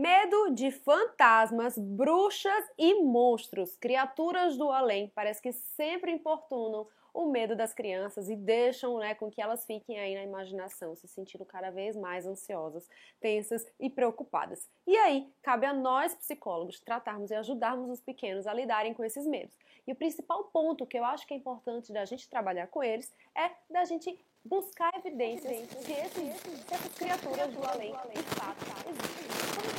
Medo de fantasmas, bruxas e monstros, criaturas do além, parece que sempre importunam o medo das crianças e deixam né, com que elas fiquem aí na imaginação, se sentindo cada vez mais ansiosas, tensas e preocupadas. E aí, cabe a nós psicólogos tratarmos e ajudarmos os pequenos a lidarem com esses medos. E o principal ponto que eu acho que é importante da gente trabalhar com eles é da gente buscar evidências que esses, essas criaturas do além de que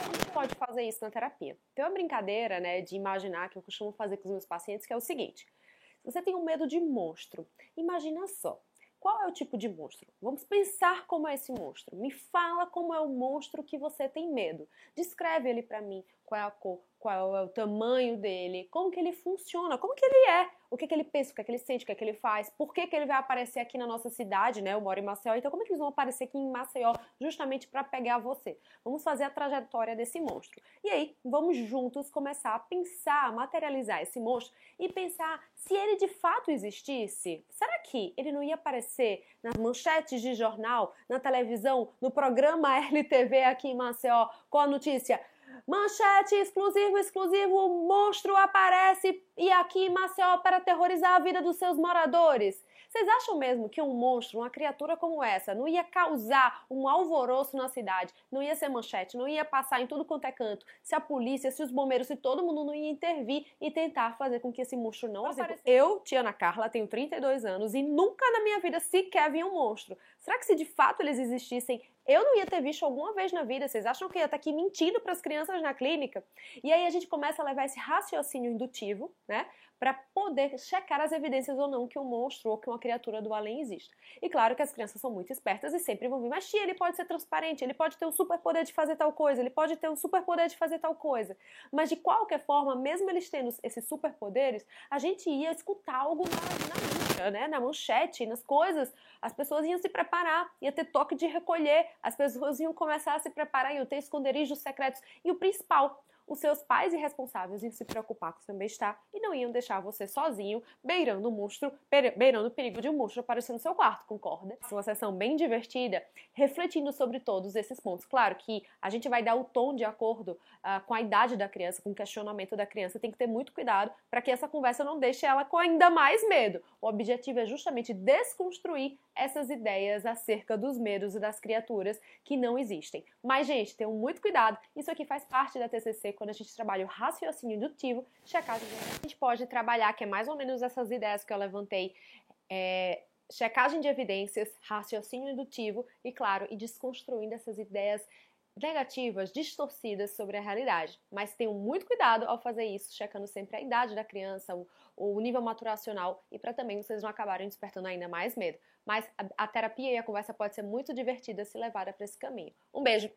a gente pode fazer isso na terapia? Tem uma brincadeira né, de imaginar que eu costumo fazer com os meus pacientes que é o seguinte: se você tem um medo de monstro, imagina só. Qual é o tipo de monstro? Vamos pensar como é esse monstro. Me fala como é o monstro que você tem medo. Descreve ele para mim. Qual é a cor? Qual é o tamanho dele? Como que ele funciona? Como que ele é? o que, que ele pensa, o que, que ele sente, o que, que ele faz, por que, que ele vai aparecer aqui na nossa cidade, né? Eu moro em Maceió, então como é que eles vão aparecer aqui em Maceió justamente para pegar você? Vamos fazer a trajetória desse monstro. E aí, vamos juntos começar a pensar, a materializar esse monstro e pensar se ele de fato existisse, será que ele não ia aparecer nas manchetes de jornal, na televisão, no programa LTV aqui em Maceió com a notícia Manchete exclusivo, exclusivo, o monstro aparece e aqui em Maceió para aterrorizar a vida dos seus moradores. Vocês acham mesmo que um monstro, uma criatura como essa, não ia causar um alvoroço na cidade, não ia ser manchete, não ia passar em tudo quanto é canto, se a polícia, se os bombeiros, se todo mundo não ia intervir e tentar fazer com que esse monstro não aparecesse? Eu, Tiana Carla, tenho 32 anos e nunca na minha vida sequer vi um monstro. Será que se de fato eles existissem, eu não ia ter visto alguma vez na vida. Vocês acham que eu ia estar aqui mentindo para as crianças na clínica? E aí a gente começa a levar esse raciocínio indutivo, né? Para poder checar as evidências ou não que um monstro ou que uma criatura do além existe. E claro que as crianças são muito espertas e sempre vão vir, mas tia, ele pode ser transparente, ele pode ter um superpoder de fazer tal coisa, ele pode ter um superpoder de fazer tal coisa. Mas de qualquer forma, mesmo eles tendo esses superpoderes, a gente ia escutar algo na, na né? Na manchete, nas coisas, as pessoas iam se preparar, ia ter toque de recolher, as pessoas iam começar a se preparar, iam ter esconderijos secretos. E o principal, os seus pais irresponsáveis iam se preocupar com seu bem-estar e não iam deixar você sozinho, beirando o monstro, beirando o perigo de um monstro aparecer no seu quarto, concorda? Uma sessão bem divertida, refletindo sobre todos esses pontos. Claro que a gente vai dar o tom de acordo uh, com a idade da criança, com o questionamento da criança, tem que ter muito cuidado para que essa conversa não deixe ela com ainda mais medo. O objetivo é justamente desconstruir essas ideias acerca dos medos e das criaturas que não existem. Mas, gente, tenham muito cuidado, isso aqui faz parte da TCC quando a gente trabalha o raciocínio indutivo, checagem de a gente pode trabalhar, que é mais ou menos essas ideias que eu levantei, é, checagem de evidências, raciocínio indutivo e, claro, e desconstruindo essas ideias negativas, distorcidas sobre a realidade. Mas tenham muito cuidado ao fazer isso, checando sempre a idade da criança, o, o nível maturacional e para também vocês não acabarem despertando ainda mais medo. Mas a, a terapia e a conversa pode ser muito divertida se levada para esse caminho. Um beijo!